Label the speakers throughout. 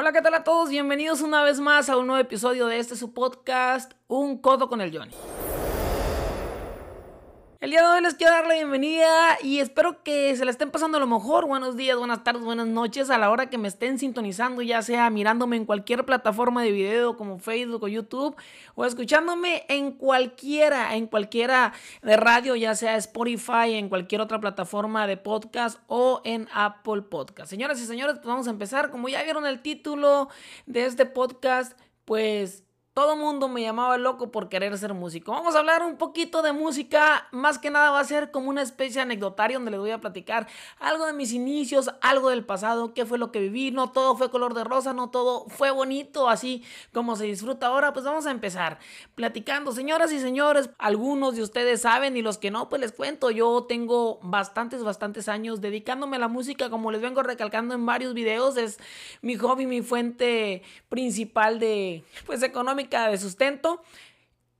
Speaker 1: Hola, ¿qué tal a todos? Bienvenidos una vez más a un nuevo episodio de este su podcast, Un Codo con el Johnny. El día de hoy les quiero dar la bienvenida y espero que se la estén pasando a lo mejor. Buenos días, buenas tardes, buenas noches a la hora que me estén sintonizando, ya sea mirándome en cualquier plataforma de video como Facebook o YouTube o escuchándome en cualquiera, en cualquiera de radio, ya sea Spotify, en cualquier otra plataforma de podcast o en Apple Podcast. Señoras y señores, pues vamos a empezar. Como ya vieron el título de este podcast, pues todo mundo me llamaba loco por querer ser músico. Vamos a hablar un poquito de música. Más que nada va a ser como una especie de anecdotario donde les voy a platicar algo de mis inicios, algo del pasado, qué fue lo que viví. No todo fue color de rosa, no todo fue bonito, así como se disfruta ahora. Pues vamos a empezar platicando. Señoras y señores, algunos de ustedes saben y los que no, pues les cuento. Yo tengo bastantes, bastantes años dedicándome a la música, como les vengo recalcando en varios videos. Es mi hobby, mi fuente principal de, pues, económica de sustento.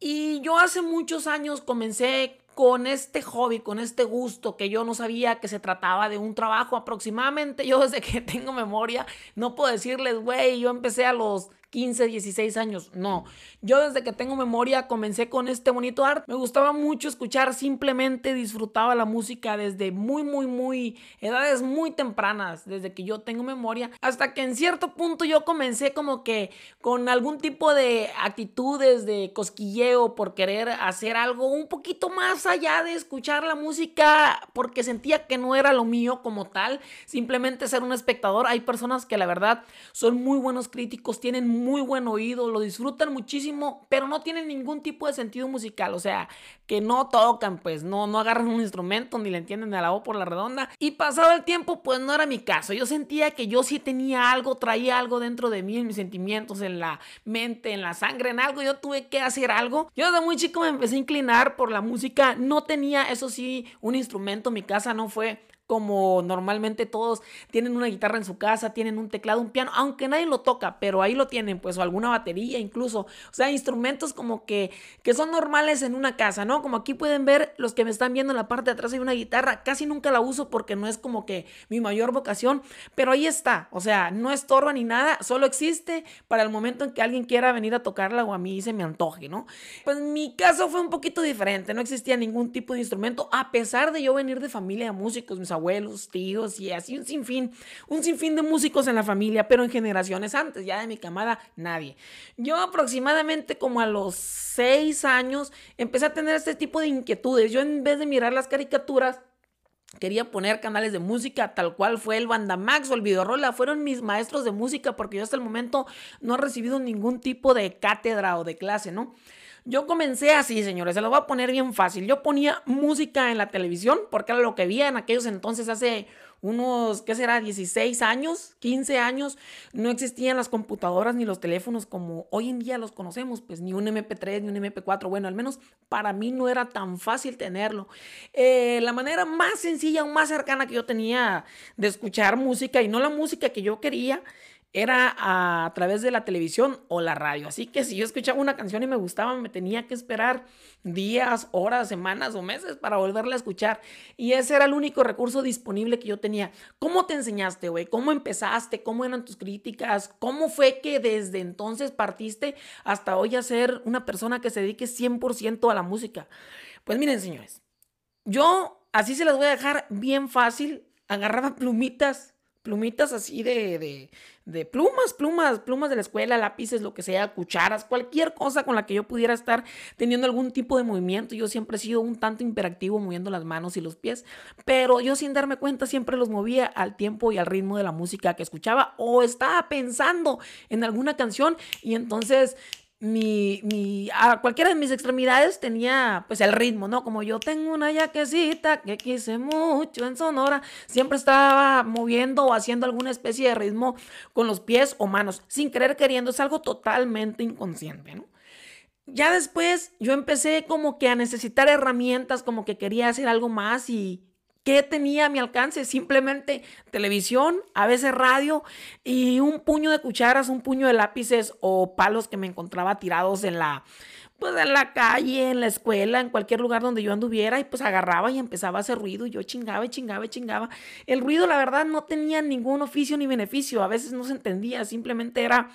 Speaker 1: Y yo hace muchos años comencé con este hobby, con este gusto que yo no sabía que se trataba de un trabajo aproximadamente. Yo desde que tengo memoria, no puedo decirles, güey, yo empecé a los 15, 16 años. No, yo desde que tengo memoria comencé con este bonito arte. Me gustaba mucho escuchar, simplemente disfrutaba la música desde muy, muy, muy edades muy tempranas, desde que yo tengo memoria, hasta que en cierto punto yo comencé como que con algún tipo de actitudes de cosquilleo por querer hacer algo un poquito más allá de escuchar la música porque sentía que no era lo mío como tal, simplemente ser un espectador. Hay personas que la verdad son muy buenos críticos, tienen muy buen oído, lo disfrutan muchísimo, pero no tienen ningún tipo de sentido musical, o sea, que no tocan, pues no, no agarran un instrumento ni le entienden a la O por la redonda. Y pasado el tiempo, pues no era mi caso. Yo sentía que yo sí tenía algo, traía algo dentro de mí, en mis sentimientos, en la mente, en la sangre, en algo. Yo tuve que hacer algo. Yo desde muy chico me empecé a inclinar por la música. No tenía, eso sí, un instrumento. Mi casa no fue como normalmente todos tienen una guitarra en su casa, tienen un teclado, un piano, aunque nadie lo toca, pero ahí lo tienen, pues, o alguna batería incluso, o sea, instrumentos como que, que son normales en una casa, ¿no? Como aquí pueden ver, los que me están viendo en la parte de atrás hay una guitarra, casi nunca la uso porque no es como que mi mayor vocación, pero ahí está, o sea, no estorba ni nada, solo existe para el momento en que alguien quiera venir a tocarla o a mí se me antoje, ¿no? Pues mi caso fue un poquito diferente, no existía ningún tipo de instrumento, a pesar de yo venir de familia de músicos, mis abuelos, tíos y así un sinfín, un sinfín de músicos en la familia, pero en generaciones antes, ya de mi camada, nadie. Yo aproximadamente como a los seis años empecé a tener este tipo de inquietudes. Yo en vez de mirar las caricaturas, Quería poner canales de música, tal cual fue el Bandamax o el Videorola. Fueron mis maestros de música porque yo hasta el momento no he recibido ningún tipo de cátedra o de clase, ¿no? Yo comencé así, señores, se lo voy a poner bien fácil. Yo ponía música en la televisión porque era lo que había en aquellos entonces hace unos, ¿qué será? 16 años, 15 años. No existían las computadoras ni los teléfonos como hoy en día los conocemos, pues ni un MP3 ni un MP4. Bueno, al menos para mí no era tan fácil tenerlo. Eh, la manera más sencilla o más cercana que yo tenía de escuchar música y no la música que yo quería era a, través de la televisión o la radio. Así que si yo escuchaba una canción y me gustaba, me tenía que esperar días, horas, semanas o meses para volverla a escuchar. Y ese era el único recurso disponible que yo tenía. ¿Cómo te enseñaste, güey? ¿Cómo empezaste? ¿Cómo eran tus críticas? ¿Cómo fue que desde entonces partiste hasta hoy a ser una persona que se dedique 100% a la música? Pues miren, señores, yo así se las voy a dejar bien fácil. Agarraba plumitas plumitas así de, de, plumas, plumas, plumas de la escuela, lápices, lo que sea, cucharas, cualquier cosa con la que yo pudiera estar teniendo algún tipo de movimiento. Yo siempre he sido un tanto imperactivo moviendo las manos y los pies, pero yo sin darme cuenta siempre los movía al tiempo y al ritmo de la música que escuchaba o estaba pensando en alguna canción y entonces mi, mi, a cualquiera de mis extremidades tenía pues el ritmo, ¿no? Como yo tengo una yaquecita que quise mucho en Sonora, siempre estaba moviendo o haciendo alguna especie de ritmo con los pies o manos, sin querer queriendo, es algo totalmente inconsciente, ¿no? Ya después yo empecé como que a necesitar herramientas, como que quería hacer algo más y, ¿Qué tenía a mi alcance? Simplemente televisión, a veces radio y un puño de cucharas, un puño de lápices o palos que me encontraba tirados en la pues en la calle, en la escuela, en cualquier lugar donde yo anduviera y pues agarraba y empezaba a hacer ruido y yo chingaba y chingaba y chingaba. El ruido la verdad no tenía ningún oficio ni beneficio, a veces no se entendía, simplemente era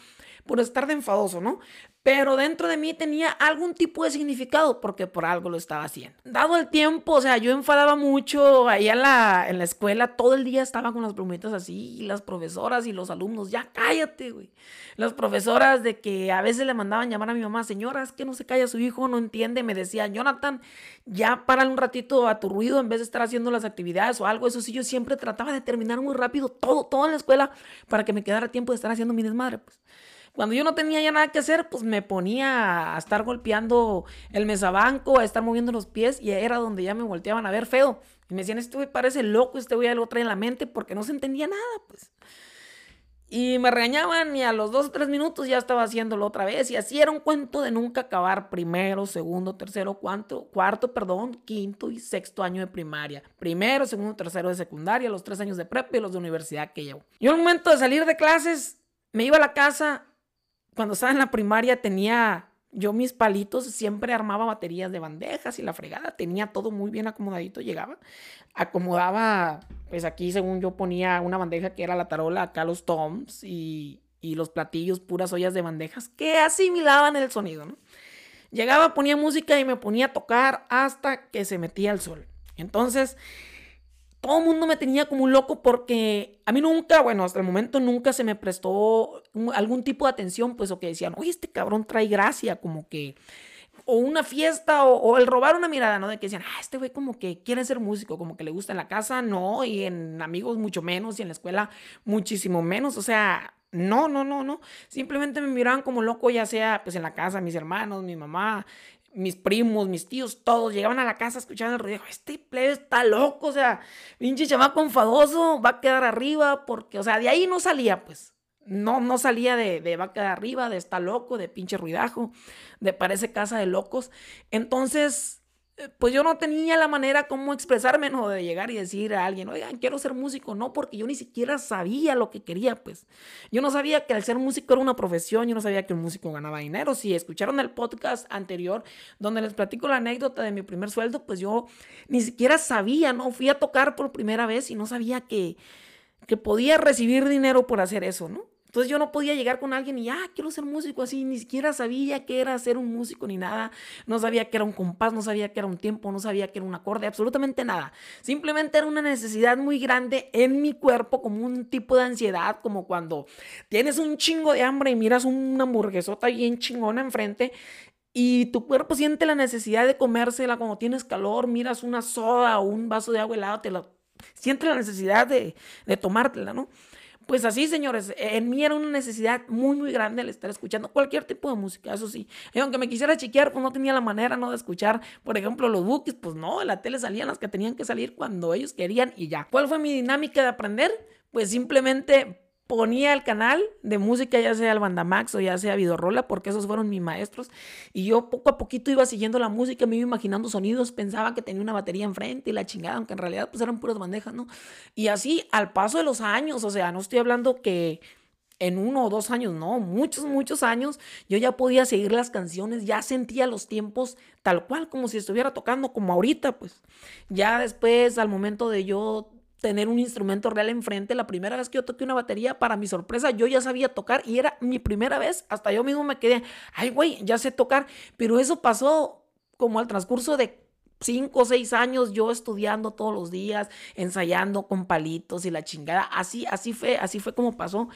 Speaker 1: por estar de enfadoso, ¿no? Pero dentro de mí tenía algún tipo de significado porque por algo lo estaba haciendo. Dado el tiempo, o sea, yo enfadaba mucho ahí en la, en la escuela, todo el día estaba con las plumitas así, las profesoras y los alumnos, ya cállate, güey. Las profesoras de que a veces le mandaban llamar a mi mamá, señora, es que no se calla su hijo, no entiende, me decía, Jonathan, ya para un ratito a tu ruido en vez de estar haciendo las actividades o algo, eso sí, yo siempre trataba de terminar muy rápido todo, todo en la escuela para que me quedara tiempo de estar haciendo mi desmadre, pues. Cuando yo no tenía ya nada que hacer, pues me ponía a estar golpeando el mesabanco, a estar moviendo los pies y era donde ya me volteaban a ver feo. Y me decían, este güey parece loco, este güey lo trae en la mente porque no se entendía nada, pues. Y me regañaban y a los dos o tres minutos ya estaba haciéndolo otra vez. Y así un cuento de nunca acabar primero, segundo, tercero, cuarto, cuarto, perdón, quinto y sexto año de primaria. Primero, segundo, tercero de secundaria, los tres años de prepa y los de universidad que llevo. Yo al momento de salir de clases me iba a la casa cuando estaba en la primaria tenía yo mis palitos, siempre armaba baterías de bandejas y la fregada, tenía todo muy bien acomodadito, llegaba, acomodaba, pues aquí según yo ponía una bandeja que era la tarola, acá los toms y, y los platillos, puras ollas de bandejas que asimilaban el sonido, ¿no? Llegaba, ponía música y me ponía a tocar hasta que se metía el sol. Entonces, todo el mundo me tenía como un loco porque a mí nunca, bueno, hasta el momento nunca se me prestó algún tipo de atención, pues, o que decían, oye, este cabrón trae gracia, como que, o una fiesta, o, el robar una mirada, ¿no? De que decían, ah, este güey como que quiere ser músico, como que le gusta en la casa, no, y en amigos mucho menos, y en la escuela muchísimo menos, o sea, no, no, no, no. Simplemente me miraban como loco, ya sea pues en la casa, mis hermanos, mi mamá, mis primos, mis tíos, todos llegaban a la casa, escuchaban el ruido. Este plebe está loco, o sea, pinche chamaco enfadoso, va a quedar arriba, porque, o sea, de ahí no salía, pues. No, no salía de, de va a quedar arriba, de está loco, de pinche ruidajo, de parece casa de locos. Entonces, pues yo no tenía la manera como expresarme, ¿no? De llegar y decir a alguien, oigan, quiero ser músico, no, porque yo ni siquiera sabía lo que quería, pues. Yo no sabía que al ser músico era una profesión, yo no sabía que un músico ganaba dinero. Si escucharon el podcast anterior, donde les platico la anécdota de mi primer sueldo, pues yo ni siquiera sabía, ¿no? Fui a tocar por primera vez y no sabía que, que podía recibir dinero por hacer eso, ¿no? Entonces yo no podía llegar con alguien y, ah, quiero ser músico así, ni siquiera sabía qué era ser un músico ni nada, no sabía que era un compás, no sabía que era un tiempo, no sabía que era un acorde, absolutamente nada. Simplemente era una necesidad muy grande en mi cuerpo, como un tipo de ansiedad, como cuando tienes un chingo de hambre y miras una hamburguesota bien chingona enfrente y tu cuerpo siente la necesidad de comérsela cuando tienes calor, miras una soda o un vaso de agua helada, te la, siente la necesidad de, de tomártela, ¿no? Pues así, señores, en mí era una necesidad muy, muy grande el estar escuchando cualquier tipo de música, eso sí. Y aunque me quisiera chequear, pues no tenía la manera, ¿no? De escuchar, por ejemplo, los bookies, pues no, en la tele salían las que tenían que salir cuando ellos querían y ya. ¿Cuál fue mi dinámica de aprender? Pues simplemente ponía el canal de música, ya sea el Bandamax o ya sea Vidorrola, porque esos fueron mis maestros. Y yo poco a poquito iba siguiendo la música, me iba imaginando sonidos, pensaba que tenía una batería enfrente y la chingada, aunque en realidad pues eran puras bandejas, ¿no? Y así al paso de los años, o sea, no estoy hablando que en uno o dos años, no, muchos, muchos años, yo ya podía seguir las canciones, ya sentía los tiempos tal cual, como si estuviera tocando, como ahorita, pues. Ya después, al momento de yo tener un instrumento real enfrente. La primera vez que yo toqué una batería, para mi sorpresa, yo ya sabía tocar y era mi primera vez. Hasta yo mismo me quedé, ay, güey, ya sé tocar. Pero eso pasó como al transcurso de cinco o seis años yo estudiando todos los días, ensayando con palitos y la chingada. Así, así fue, así fue como pasó.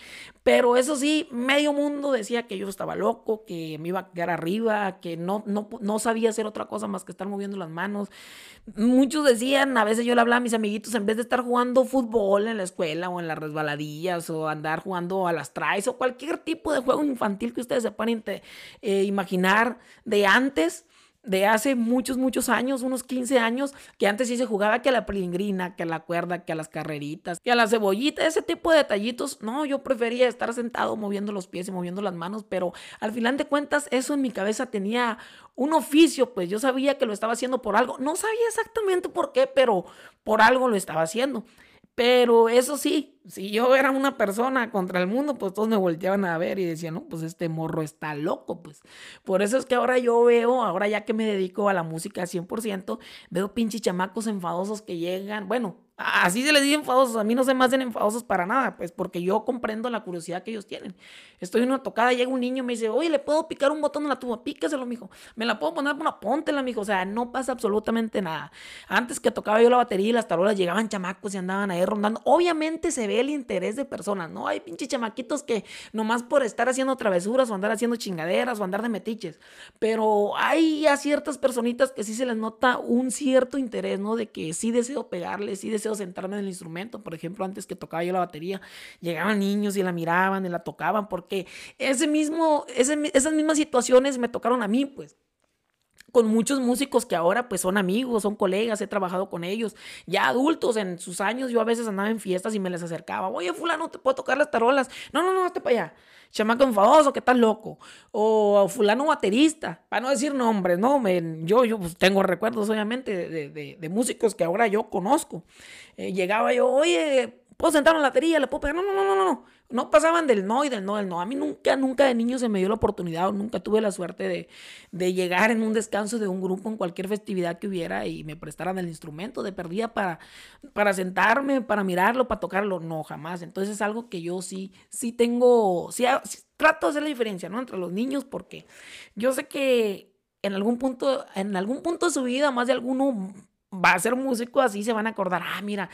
Speaker 1: Pero eso sí, medio mundo decía que yo estaba loco, que me iba a quedar arriba, que no, no, no sabía hacer otra cosa más que estar moviendo las manos. Muchos decían, a veces yo le hablaba a mis amiguitos, en vez de estar jugando fútbol en la escuela o en las resbaladillas o andar jugando a las traes o cualquier tipo de juego infantil que ustedes se eh, imaginar de antes, de hace muchos, muchos años, unos 15 años, que antes sí se jugaba que a la pelingrina, que a la cuerda, que a las carreritas, que a la cebollita, ese tipo de detallitos. No, yo prefería estar sentado moviendo los pies y moviendo las manos, pero al final de cuentas eso en mi cabeza tenía un oficio, pues yo sabía que lo estaba haciendo por algo. No sabía exactamente por qué, pero por algo lo estaba haciendo. Pero eso sí, si yo era una persona contra el mundo, pues todos me volteaban a ver y decían, no, pues este morro está loco, pues. Por eso es que ahora yo veo, ahora ya que me dedico a la música 100%, veo pinches chamacos enfadosos que llegan, bueno, Así se les dice enfadosos. A mí no se me hacen enfadosos para nada, pues porque yo comprendo la curiosidad que ellos tienen. Estoy en una tocada, llega un niño y me dice, oye, ¿le puedo picar un botón en la tuba? Pícaselo, mijo. ¿Me la puedo poner? Una póntela, mijo. O sea, no pasa absolutamente nada. Antes que tocaba yo la batería y las tarolas, llegaban chamacos y andaban ahí rondando. Obviamente se ve el interés de personas, ¿no? Hay pinches chamaquitos que nomás por estar haciendo travesuras o andar haciendo chingaderas o andar de metiches. Pero hay a ciertas personitas que sí se les nota un cierto interés, ¿no? De que sí deseo pegarles, sí deseo sentarme en el instrumento. Por ejemplo, antes que tocaba yo la batería, llegaban niños y la miraban y la tocaban, porque ese mismo, esas mismas situaciones me tocaron a mí, pues con muchos músicos que ahora pues son amigos, son colegas, he trabajado con ellos, ya adultos en sus años, yo a veces andaba en fiestas y me les acercaba, oye fulano, ¿te puedo tocar las tarolas? No, no, no, hazte para allá, chamaco enfadoso, que estás loco, o fulano baterista, para no decir nombres, ¿no? yo, yo pues, tengo recuerdos obviamente de, músicos que ahora yo conozco, eh, llegaba yo, oye, ¿puedo sentar en la batería? ¿Le puedo pegar? No, no, no, no, no. No pasaban del no y del no, del no. A mí nunca, nunca de niño se me dio la oportunidad o nunca tuve la suerte de, llegar en un descanso de un grupo en cualquier festividad que hubiera y me prestaran el instrumento de perdida para, para sentarme, para mirarlo, para tocarlo. No, jamás. Entonces es algo que yo sí, sí tengo, sí, trato de hacer la diferencia, ¿no? Entre los niños porque yo sé que en algún punto, en algún punto de su vida, más de alguno va a ser músico, así se van a acordar, ah, mira,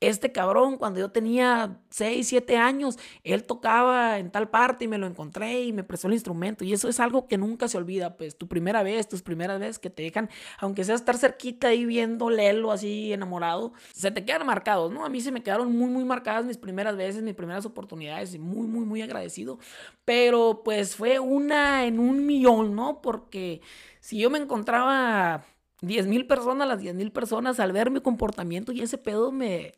Speaker 1: este cabrón cuando yo tenía 6, 7 años, él tocaba en tal parte y me lo encontré y me prestó el instrumento. Y eso es algo que nunca se olvida, pues tu primera vez, tus primeras veces que te dejan, aunque sea estar cerquita ahí viendo Lelo así enamorado, se te quedan marcados, ¿no? A mí se me quedaron muy, muy marcadas mis primeras veces, mis primeras oportunidades y muy, muy, muy agradecido. Pero pues fue una en un millón, ¿no? Porque si yo me encontraba 10 mil personas, las 10 mil personas al ver mi comportamiento y ese pedo me,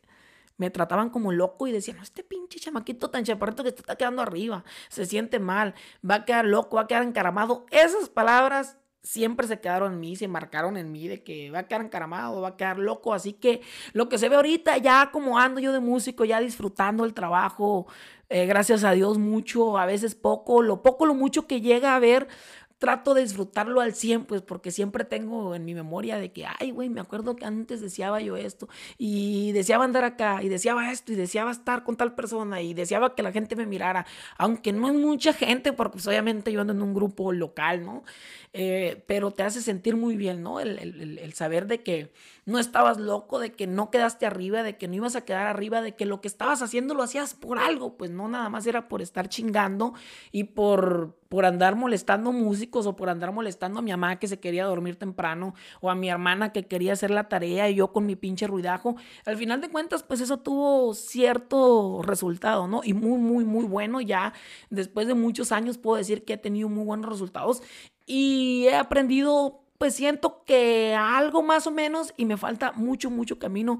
Speaker 1: me trataban como loco y decían, este pinche chamaquito tan chaparrito que está quedando arriba, se siente mal, va a quedar loco, va a quedar encaramado. Esas palabras siempre se quedaron en mí, se marcaron en mí de que va a quedar encaramado, va a quedar loco. Así que lo que se ve ahorita, ya como ando yo de músico, ya disfrutando el trabajo, eh, gracias a Dios mucho, a veces poco, lo poco, lo mucho que llega a ver, trato de disfrutarlo al 100, pues porque siempre tengo en mi memoria de que, ay, güey, me acuerdo que antes deseaba yo esto y deseaba andar acá y deseaba esto y deseaba estar con tal persona y deseaba que la gente me mirara, aunque no es mucha gente, porque pues, obviamente yo ando en un grupo local, ¿no? Eh, pero te hace sentir muy bien, ¿no? El, saber de que no estabas loco, de que no quedaste arriba, de que no ibas a quedar arriba, de que lo que estabas haciendo lo hacías por algo, pues no nada más era por estar chingando y por, por andar molestando músicos o por andar molestando a mi mamá que se quería dormir temprano o a mi hermana que quería hacer la tarea y yo con mi pinche ruidajo. Al final de cuentas, pues eso tuvo cierto resultado, ¿no? Y muy, muy, muy bueno. Ya después de muchos años puedo decir que he tenido muy buenos resultados y he aprendido pues siento que algo más o menos y me falta mucho, mucho camino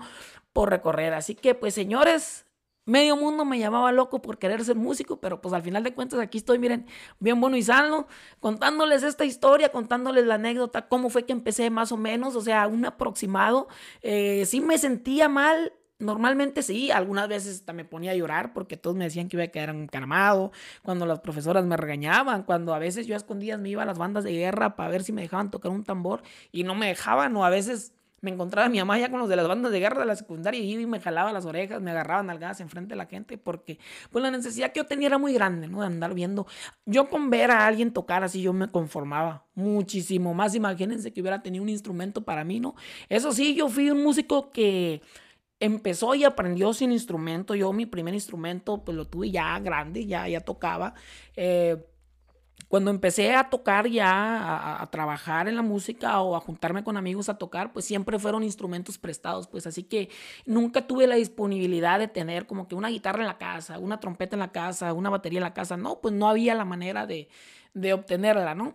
Speaker 1: por recorrer. Así que pues señores, medio mundo me llamaba loco por querer ser músico, pero pues al final de cuentas aquí estoy, miren, bien bueno y sano, contándoles esta historia, contándoles la anécdota, cómo fue que empecé más o menos, o sea, un aproximado. Eh, sí me sentía mal Normalmente sí, algunas veces me ponía a llorar porque todos me decían que iba a quedar encarmado, cuando las profesoras me regañaban, cuando a veces yo a escondidas me iba a las bandas de guerra para ver si me dejaban tocar un tambor y no me dejaban, o a veces me encontraba mi mamá ya con los de las bandas de guerra de la secundaria y iba y me jalaba las orejas, me agarraban algadas enfrente de la gente porque pues la necesidad que yo tenía era muy grande, ¿no? De andar viendo. Yo con ver a alguien tocar así yo me conformaba muchísimo más. Imagínense que hubiera tenido un instrumento para mí, ¿no? Eso sí, yo fui un músico que empezó y aprendió sin instrumento. Yo mi primer instrumento pues lo tuve ya grande, ya, ya tocaba. Eh, cuando empecé a tocar ya, a, trabajar en la música o a juntarme con amigos a tocar, pues siempre fueron instrumentos prestados, pues así que nunca tuve la disponibilidad de tener como que una guitarra en la casa, una trompeta en la casa, una batería en la casa, no, pues no había la manera de, de obtenerla, ¿no?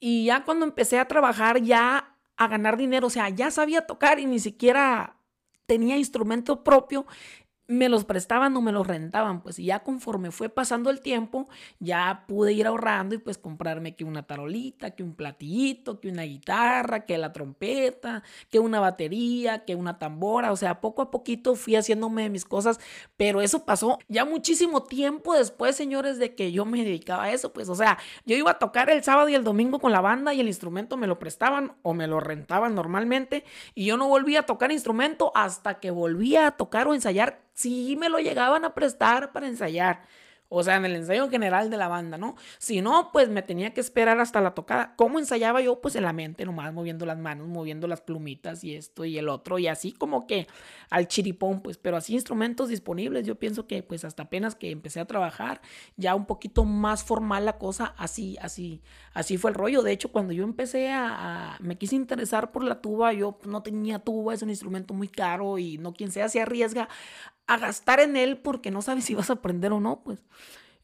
Speaker 1: Y ya cuando empecé a trabajar ya a ganar dinero, o sea, ya sabía tocar y ni siquiera tenía instrumento propio, me los prestaban o me los rentaban, pues y ya conforme fue pasando el tiempo, ya pude ir ahorrando y pues comprarme que una tarolita, que un platillito, que una guitarra, que la trompeta, que una batería, que una tambora, o sea, poco a poquito fui haciéndome mis cosas, pero eso pasó ya muchísimo tiempo después, señores, de que yo me dedicaba a eso, pues, o sea, yo iba a tocar el sábado y el domingo con la banda y el instrumento me lo prestaban o me lo rentaban normalmente y yo no volvía a tocar instrumento hasta que volvía a tocar o ensayar sí me lo llegaban a prestar para ensayar. O sea, en el ensayo general de la banda, ¿no? Si no, pues me tenía que esperar hasta la tocada. ¿Cómo ensayaba yo? Pues en la mente, nomás moviendo las manos, moviendo las plumitas y esto y el otro. Y así como que al chiripón, pues. Pero así instrumentos disponibles. Yo pienso que pues hasta apenas que empecé a trabajar, ya un poquito más formal la cosa, así, así, así fue el rollo. De hecho, cuando yo empecé a, me quise interesar por la tuba, yo no tenía tuba, es un instrumento muy caro y no quien sea se arriesga a gastar en él porque no sabes si vas a aprender o no, pues.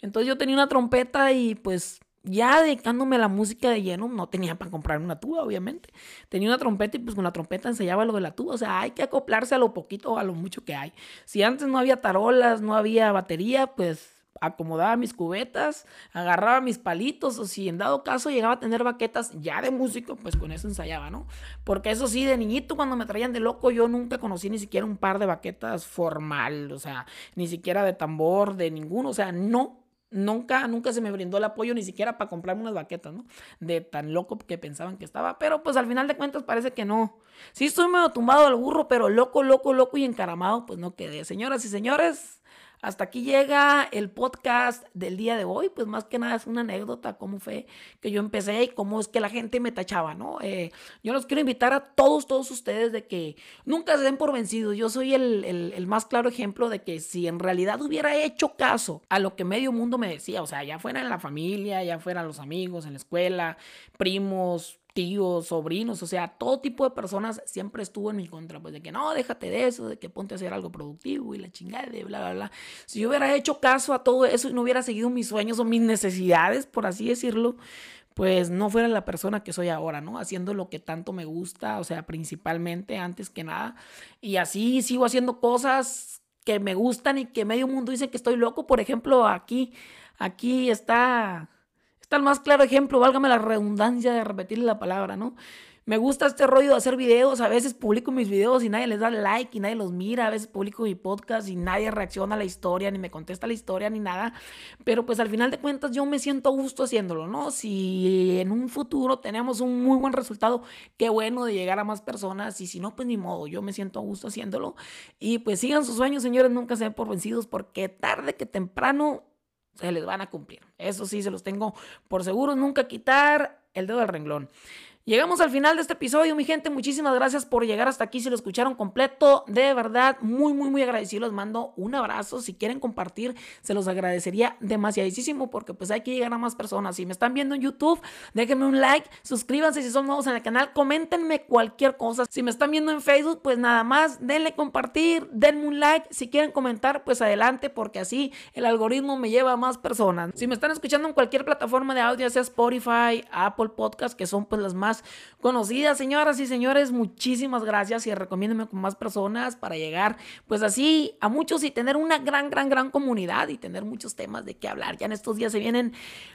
Speaker 1: Entonces yo tenía una trompeta y pues ya dedicándome a la música de lleno, no tenía para comprar una tuba, obviamente. Tenía una trompeta y pues con la trompeta ensayaba lo de la tuba. O sea, hay que acoplarse a lo poquito o a lo mucho que hay. Si antes no había tarolas, no había batería, pues acomodaba mis cubetas, agarraba mis palitos, o si en dado caso llegaba a tener baquetas ya de músico, pues con eso ensayaba, ¿no? Porque eso sí, de niñito cuando me traían de loco, yo nunca conocí ni siquiera un par de baquetas formal, o sea, ni siquiera de tambor, de ninguno, o sea, no. Nunca, nunca se me brindó el apoyo ni siquiera para comprarme unas baquetas, ¿no? De tan loco que pensaban que estaba. Pero pues al final de cuentas parece que no. Sí estoy medio tumbado al burro, pero loco, loco, loco y encaramado, pues no quedé. Señoras y señores, hasta aquí llega el podcast del día de hoy, pues más que nada es una anécdota, cómo fue que yo empecé y cómo es que la gente me tachaba, ¿no? Eh, yo los quiero invitar a todos, todos ustedes de que nunca se den por vencidos. Yo soy el, el más claro ejemplo de que si en realidad hubiera hecho caso a lo que medio mundo me decía, o sea, ya fuera en la familia, ya fueran los amigos, en la escuela, primos, tíos, sobrinos, o sea, todo tipo de personas siempre estuvo en mi contra, pues de que no, déjate de eso, de que ponte a hacer algo productivo y la chingada de bla, bla, bla. Si yo hubiera hecho caso a todo eso y no hubiera seguido mis sueños o mis necesidades, por así decirlo, pues no fuera la persona que soy ahora, ¿no? Haciendo lo que tanto me gusta, o sea, principalmente antes que nada. Y así sigo haciendo cosas que me gustan y que medio mundo dice que estoy loco. Por ejemplo, aquí, aquí está el más claro ejemplo, válgame la redundancia de repetirle la palabra, ¿no? Me gusta este rollo de hacer videos, a veces publico mis videos y nadie les da like y nadie los mira, a veces publico mi podcast y nadie reacciona a la historia, ni me contesta la historia, ni nada, pero pues al final de cuentas yo me siento a gusto haciéndolo, ¿no? Si en un futuro tenemos un muy buen resultado, qué bueno de llegar a más personas y si no, pues ni modo, yo me siento a gusto haciéndolo y pues sigan sus sueños, señores, nunca se por vencidos porque tarde que temprano se les van a cumplir. Eso sí, se los tengo por seguro. Nunca quitar el dedo del renglón. Llegamos al final de este episodio, mi gente. Muchísimas gracias por llegar hasta aquí. Si lo escucharon completo, de verdad, muy, muy, muy agradecido. Les mando un abrazo. Si quieren compartir, se los agradecería demasiadísimo porque pues hay que llegar a más personas. Si me están viendo en YouTube, déjenme un like, suscríbanse si son nuevos en el canal, coméntenme cualquier cosa. Si me están viendo en Facebook, pues nada más, denle compartir, denme un like. Si quieren comentar, pues adelante porque así el algoritmo me lleva a más personas. Si me están escuchando en cualquier plataforma de audio, sea Spotify, Apple Podcast, que son pues las conocidas. Señoras y señores, muchísimas gracias y recomiéndeme con más personas para llegar pues así a muchos y tener una gran, gran, gran comunidad y tener muchos temas de qué hablar. Ya en estos días se vienen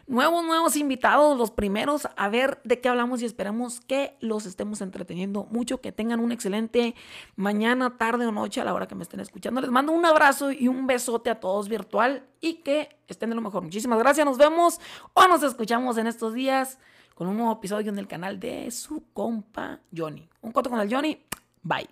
Speaker 1: nuevos, nuevos invitados, los primeros a ver de qué hablamos y esperamos que los estemos entreteniendo mucho, que tengan un excelente mañana, tarde o noche a la hora que me estén escuchando. Les mando un abrazo y un besote a todos virtual y que estén de lo mejor. Muchísimas gracias, nos vemos o nos escuchamos en estos días con un nuevo episodio en el canal de su compa Johnny. Un coto con el Johnny. Bye.